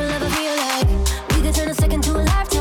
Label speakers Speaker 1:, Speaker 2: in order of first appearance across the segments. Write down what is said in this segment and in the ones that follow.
Speaker 1: you'll ever feel like. We could turn a second to a lifetime.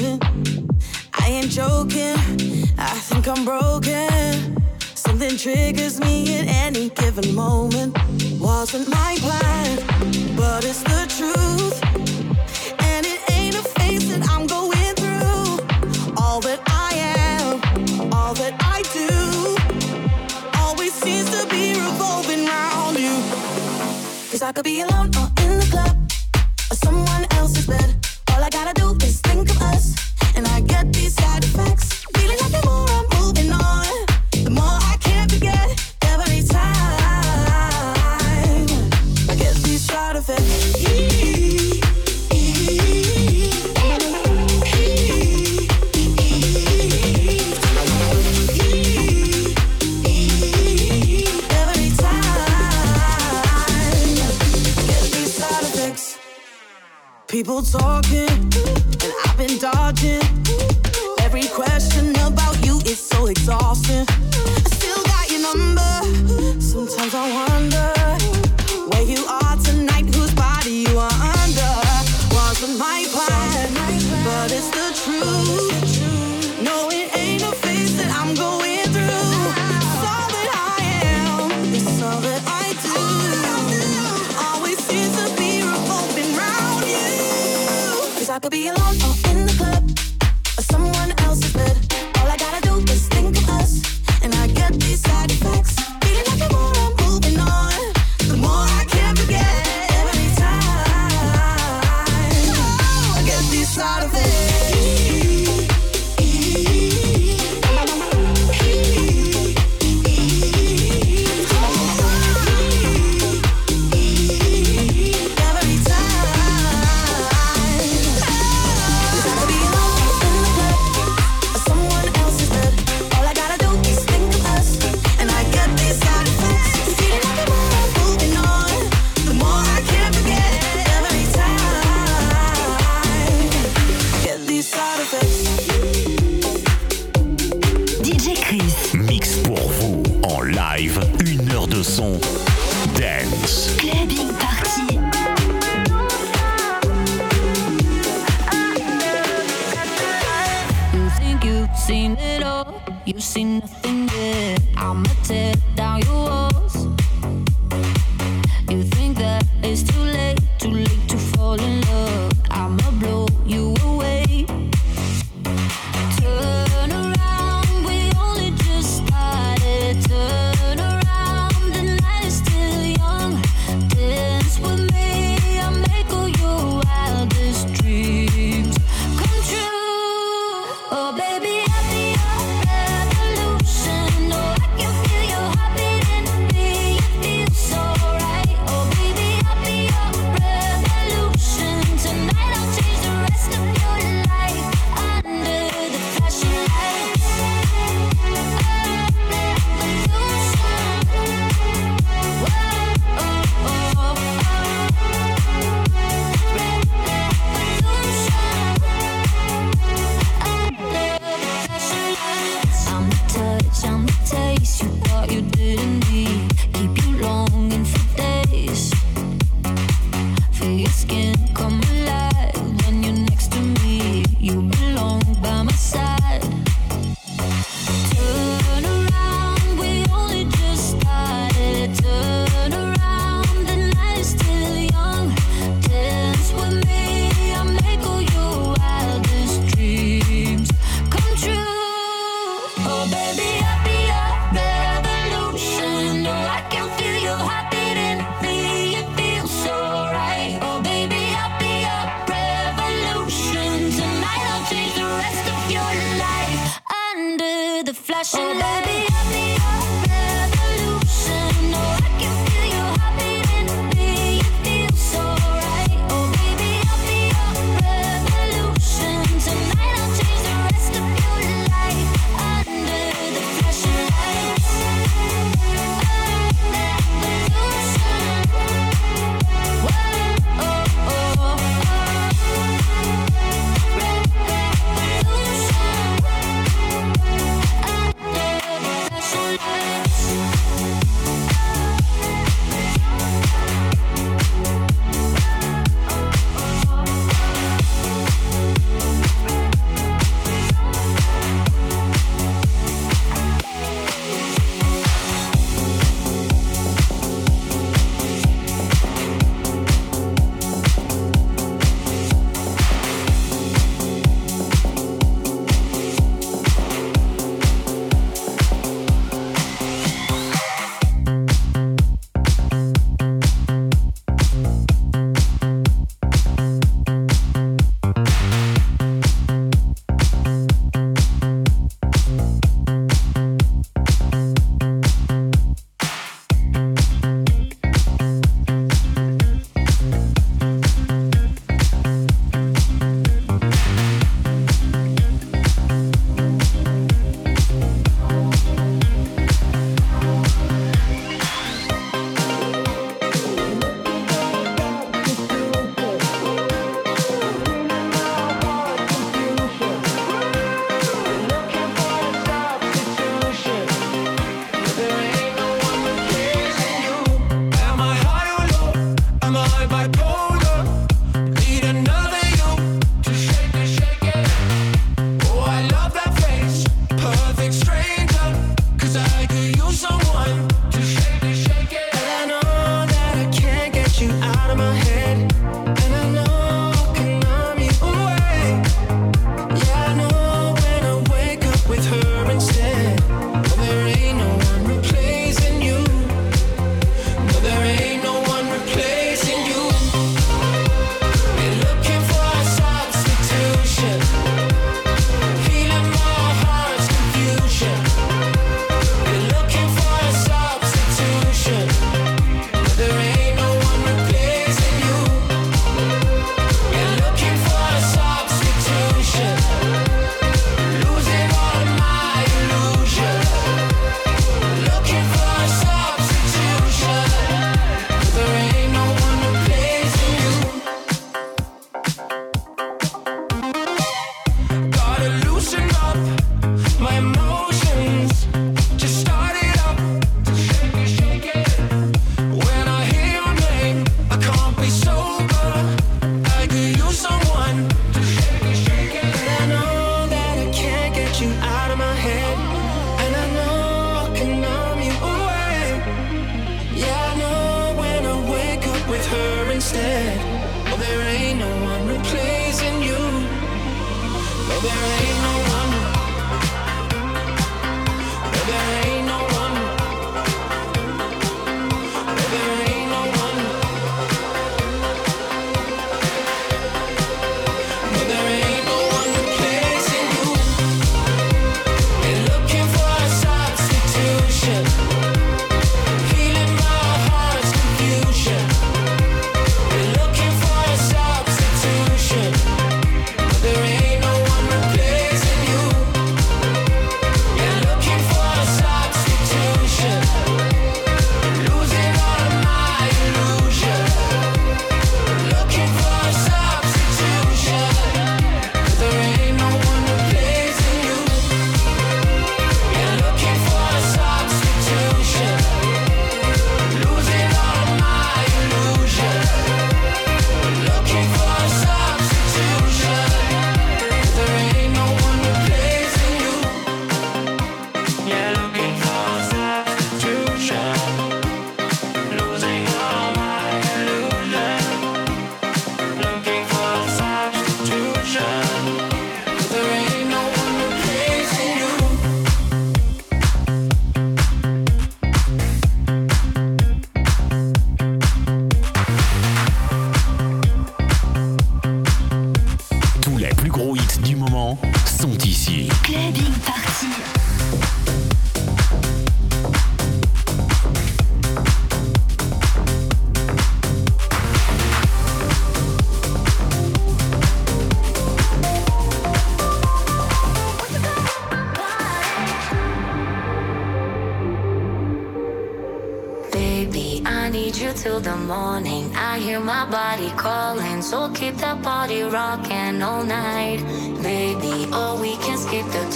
Speaker 2: I ain't joking, I think I'm broken. Something triggers me at any given moment. Wasn't my plan, but it's the truth. And it ain't a phase that I'm going through. All that I am, all that I do, always seems to be revolving around you. Cause I could be alone or in the club, or someone else's bed.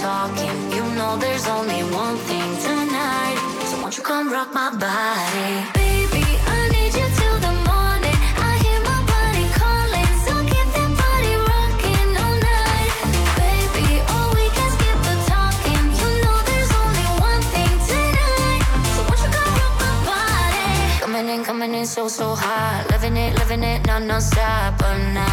Speaker 3: talking. You know there's only one thing tonight. So won't you come rock my body?
Speaker 1: Baby, I need you till the morning. I hear my body calling. So keep that body rocking all night. Baby, oh, we can skip the talking. You know there's only one thing tonight. So won't you come rock my body?
Speaker 3: Coming in, coming in so, so hot. Loving it, loving it, non, non-stop all night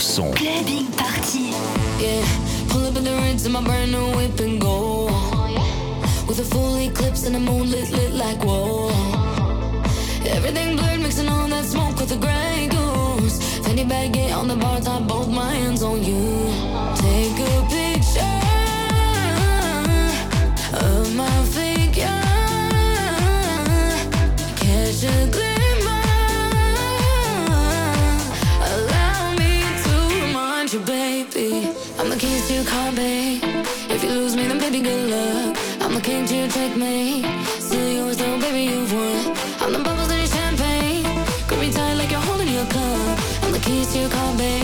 Speaker 4: son.
Speaker 5: Clubbing Party.
Speaker 6: Yeah, pull up in the reds in my brand new whip and go. With a full eclipse and a moonlit lit like whoa. Everything blurred, mixing all that smoke with the Grey Goose. Fendi baguette on the bar top, both my hands on you. Take a Protect me. Still yours though, baby, you've won. I'm the bubbles in your champagne. Grip me tight like you're holding your cup. I'm the keys to your car, babe.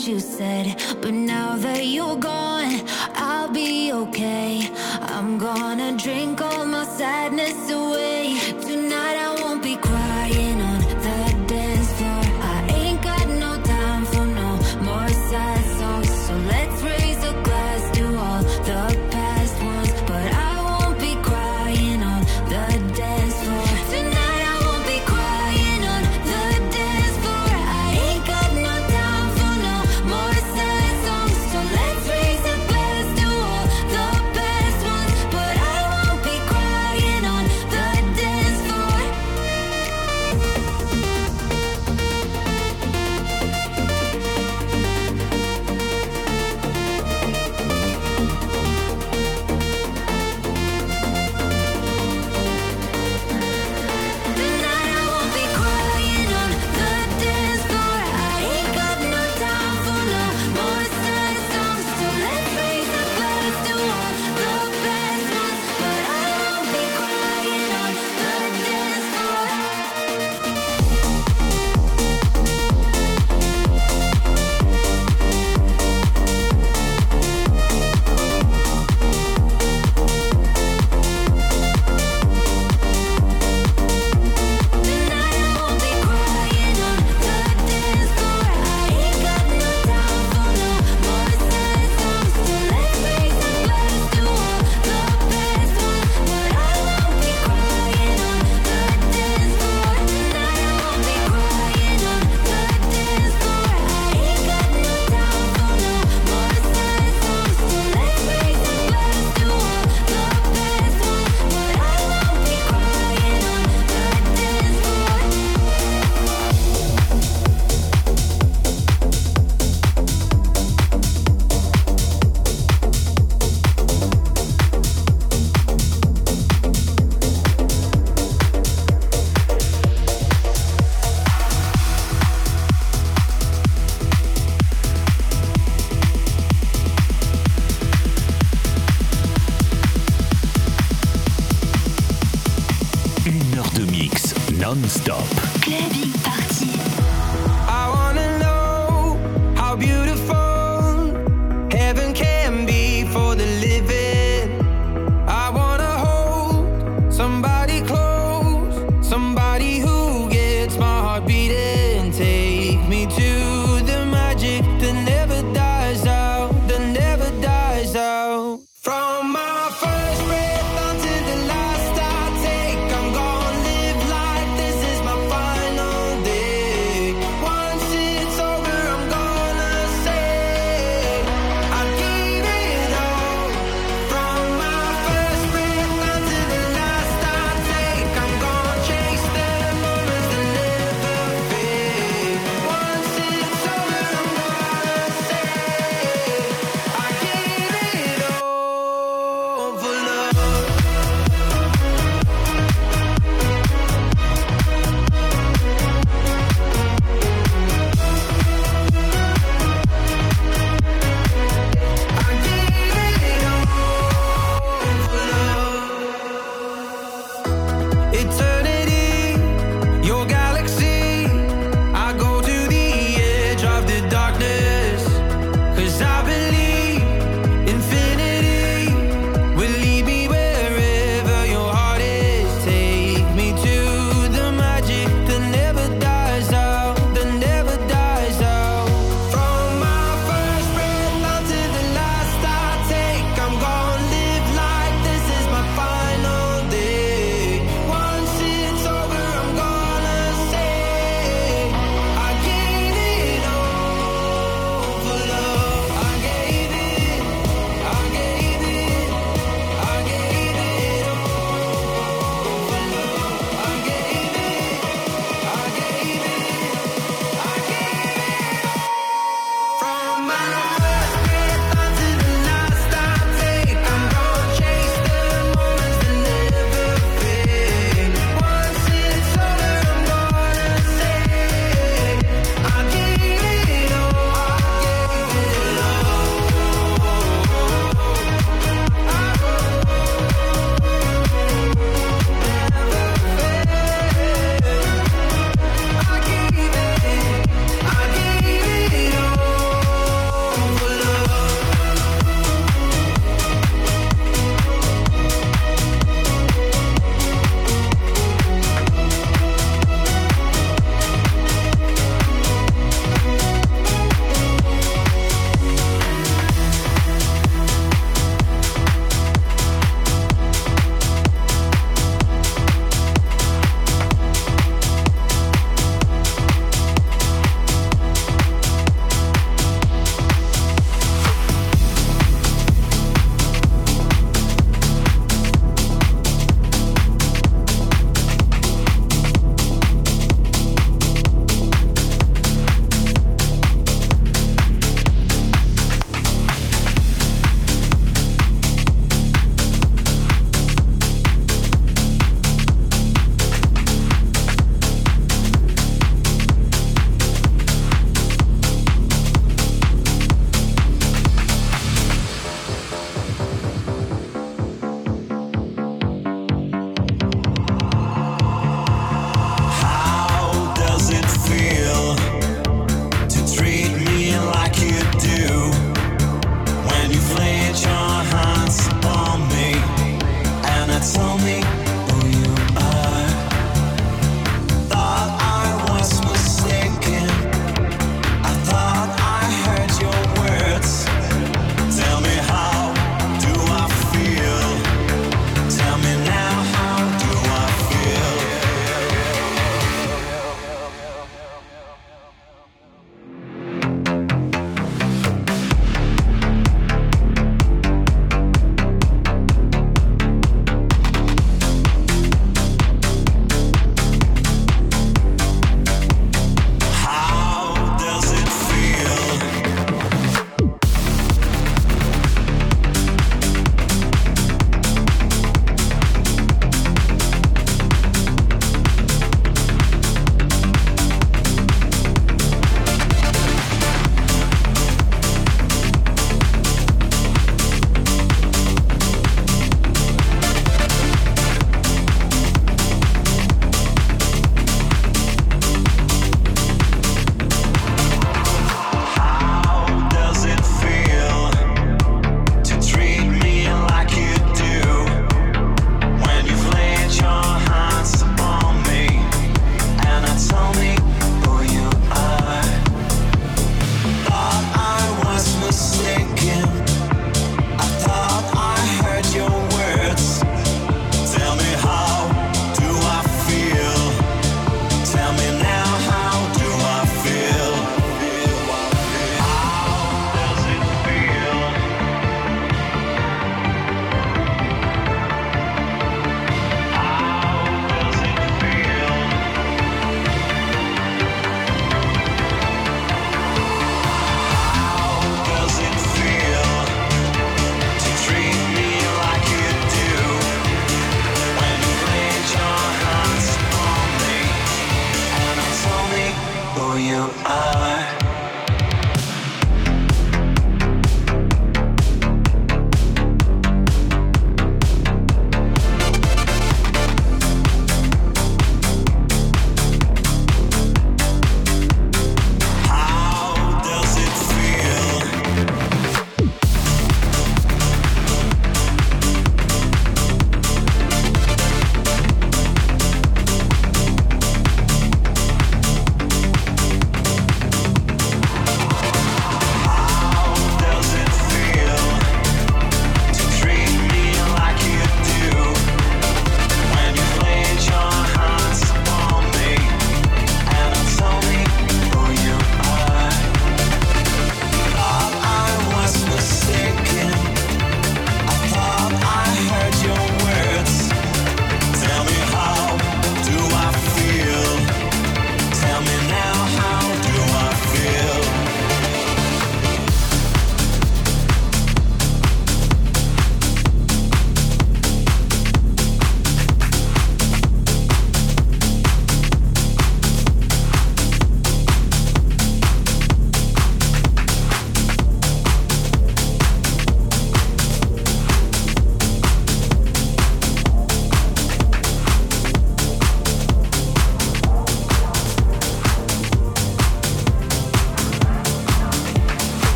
Speaker 1: You said.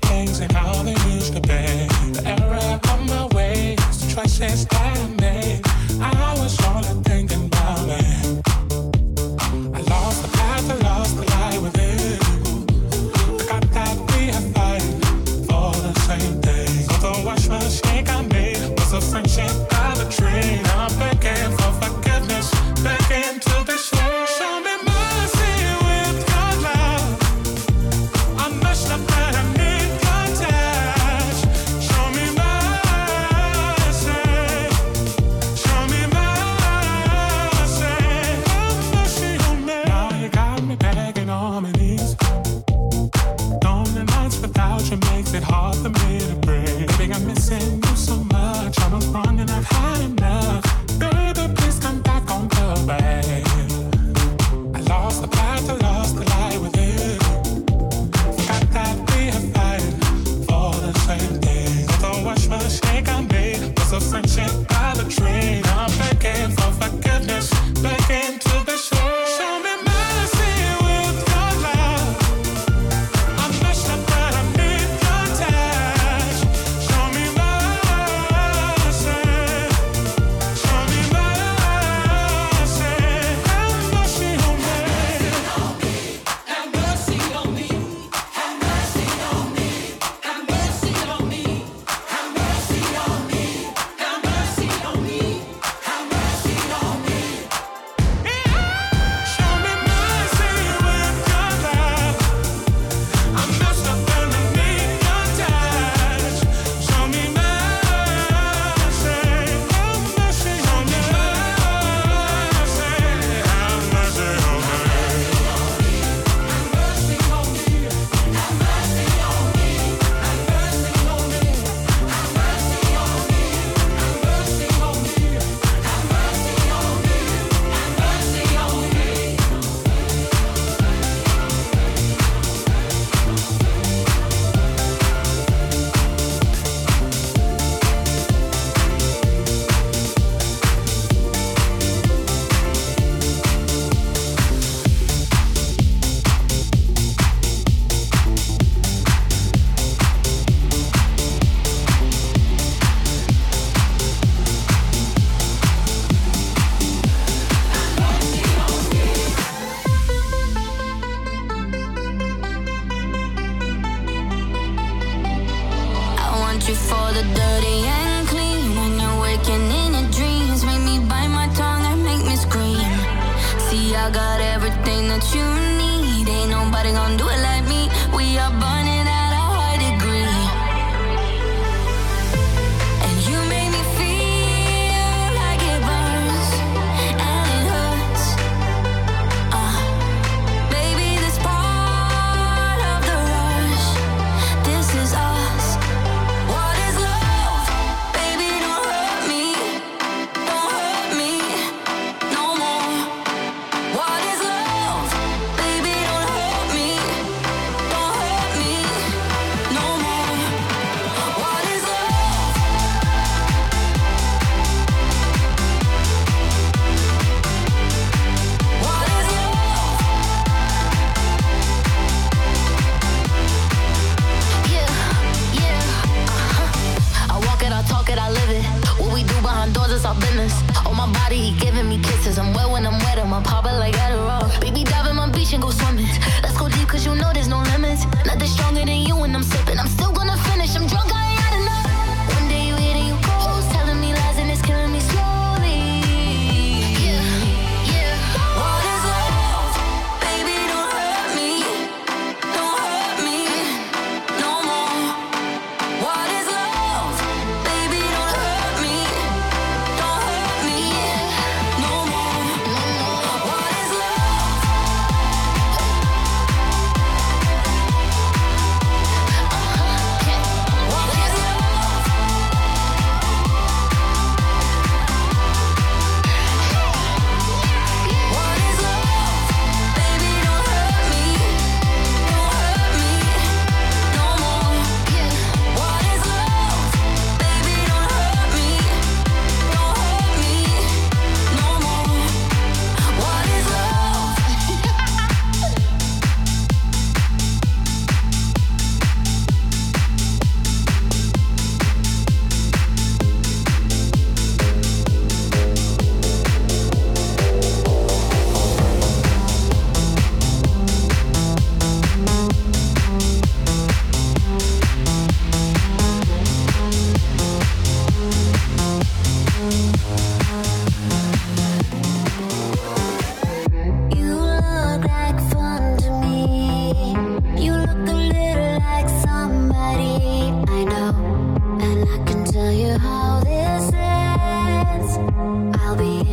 Speaker 7: the things and how they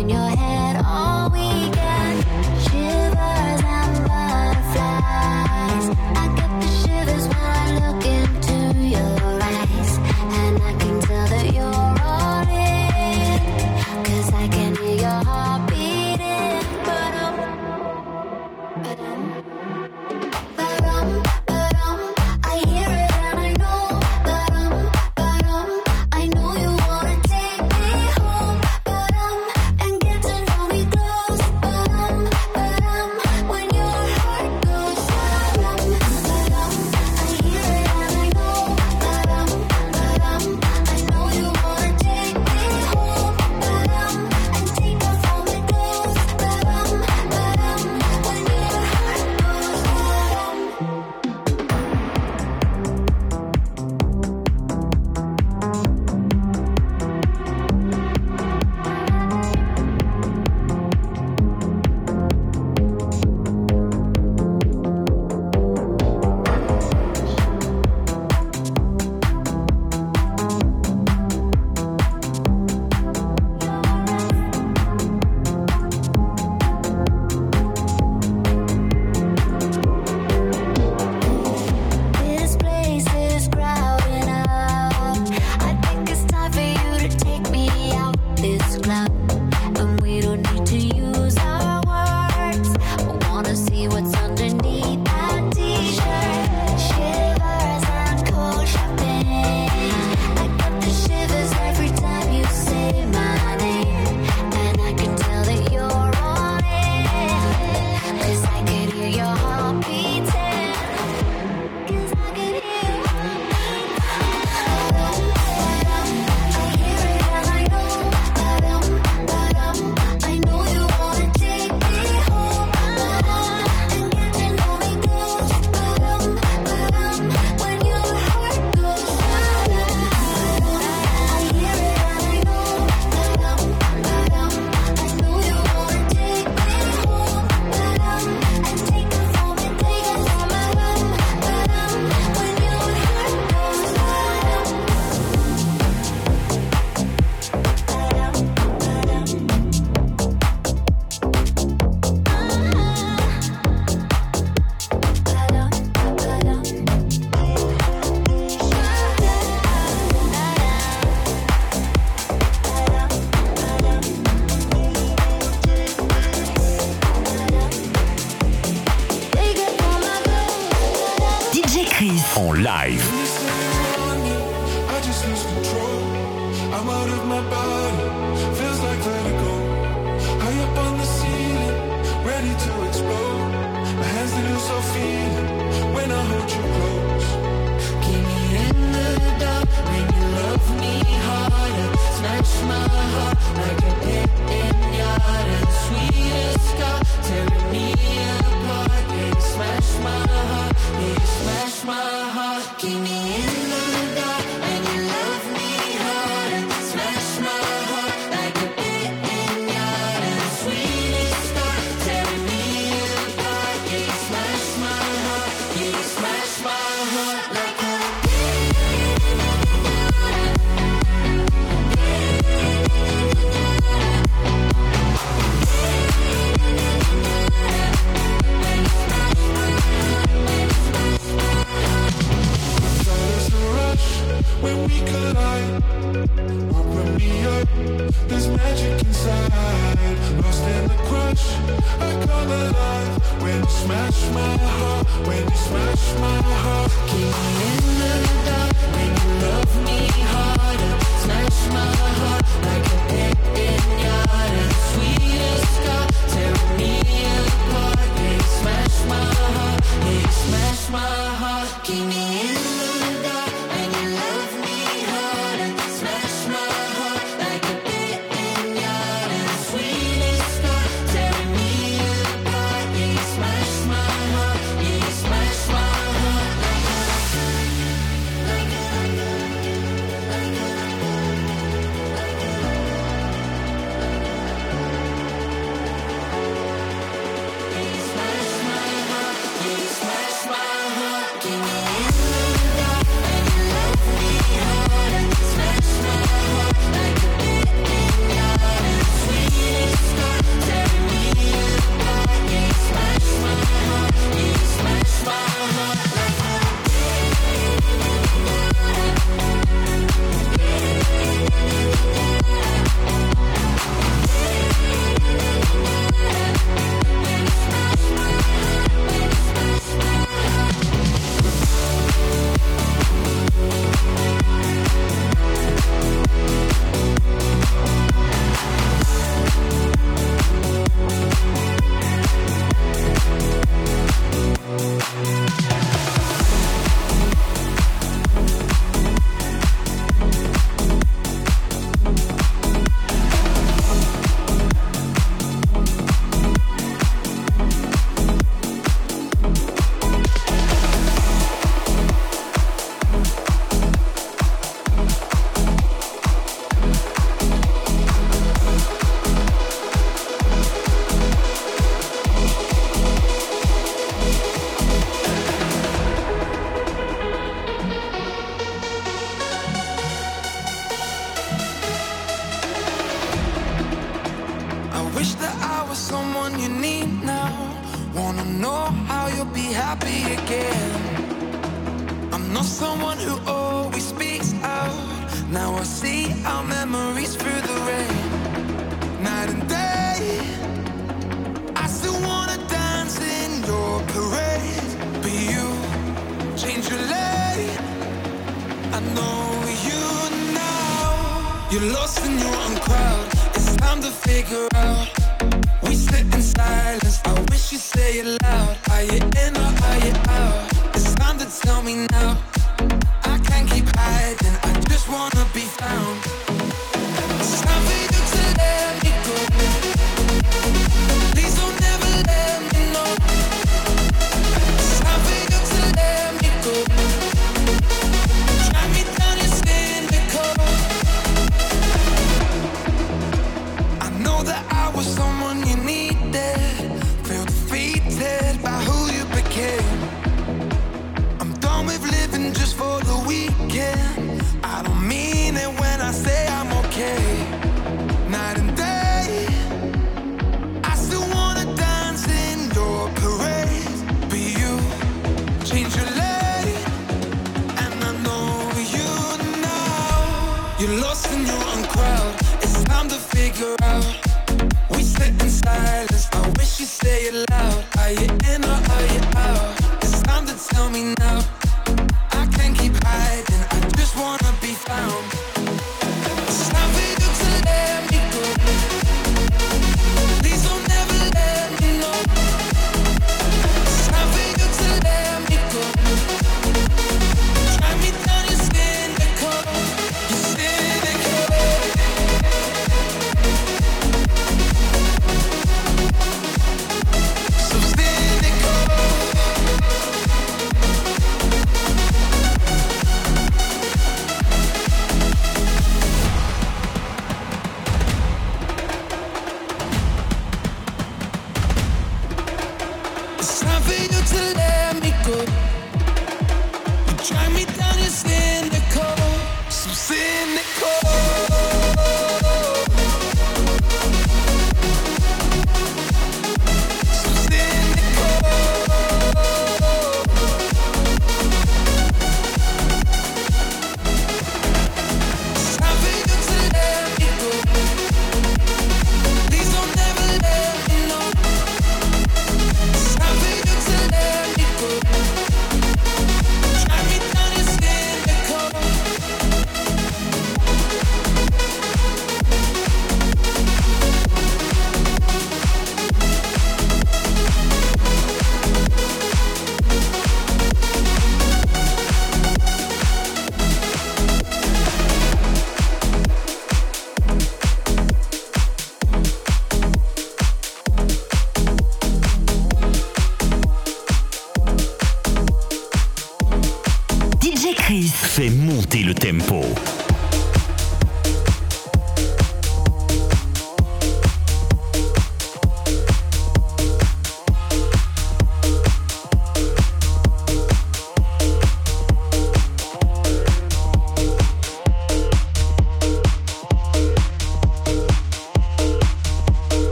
Speaker 1: in your head.
Speaker 8: I'm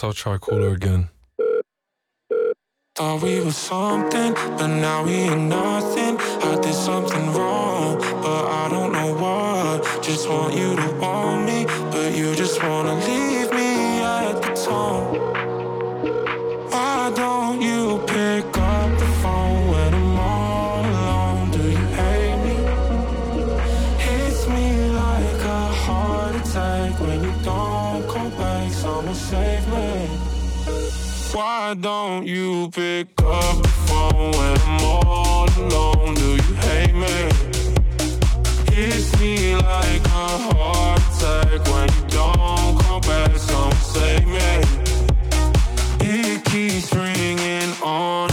Speaker 9: guess I'll try cooler again.
Speaker 10: Thought we were something, but now we ain't nothing. I did something wrong, but I don't know what. Just want you to want me, but you just wanna leave me at the tone. Why don't you? Why don't you pick up the phone when I'm all alone? Do you hate me? Kiss me like a heart attack when you don't come back. Someone save me. It keeps ringing on.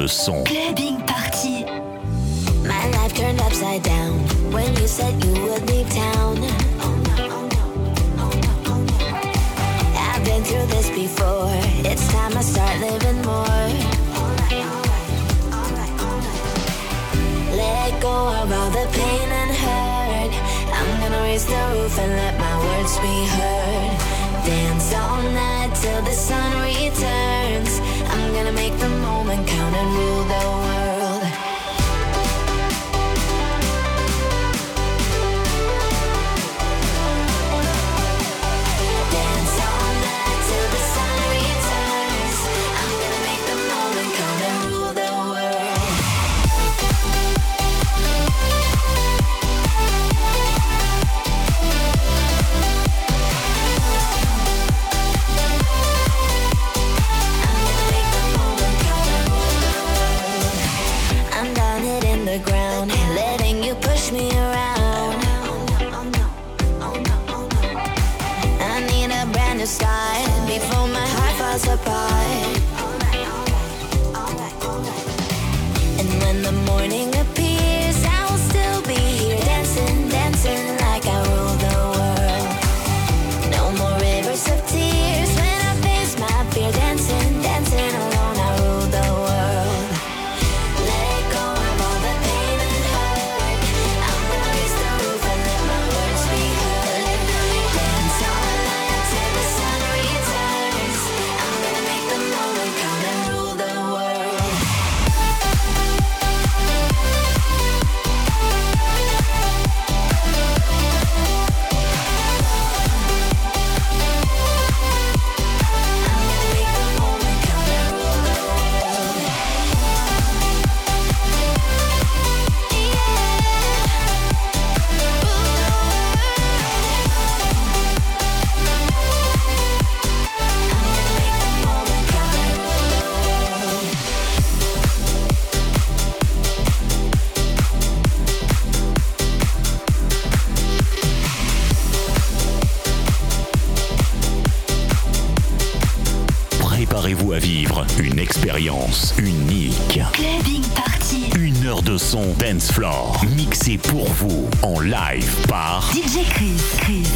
Speaker 4: le son. son dancefloor mixé pour vous en live par
Speaker 5: DJ Chris. Chris.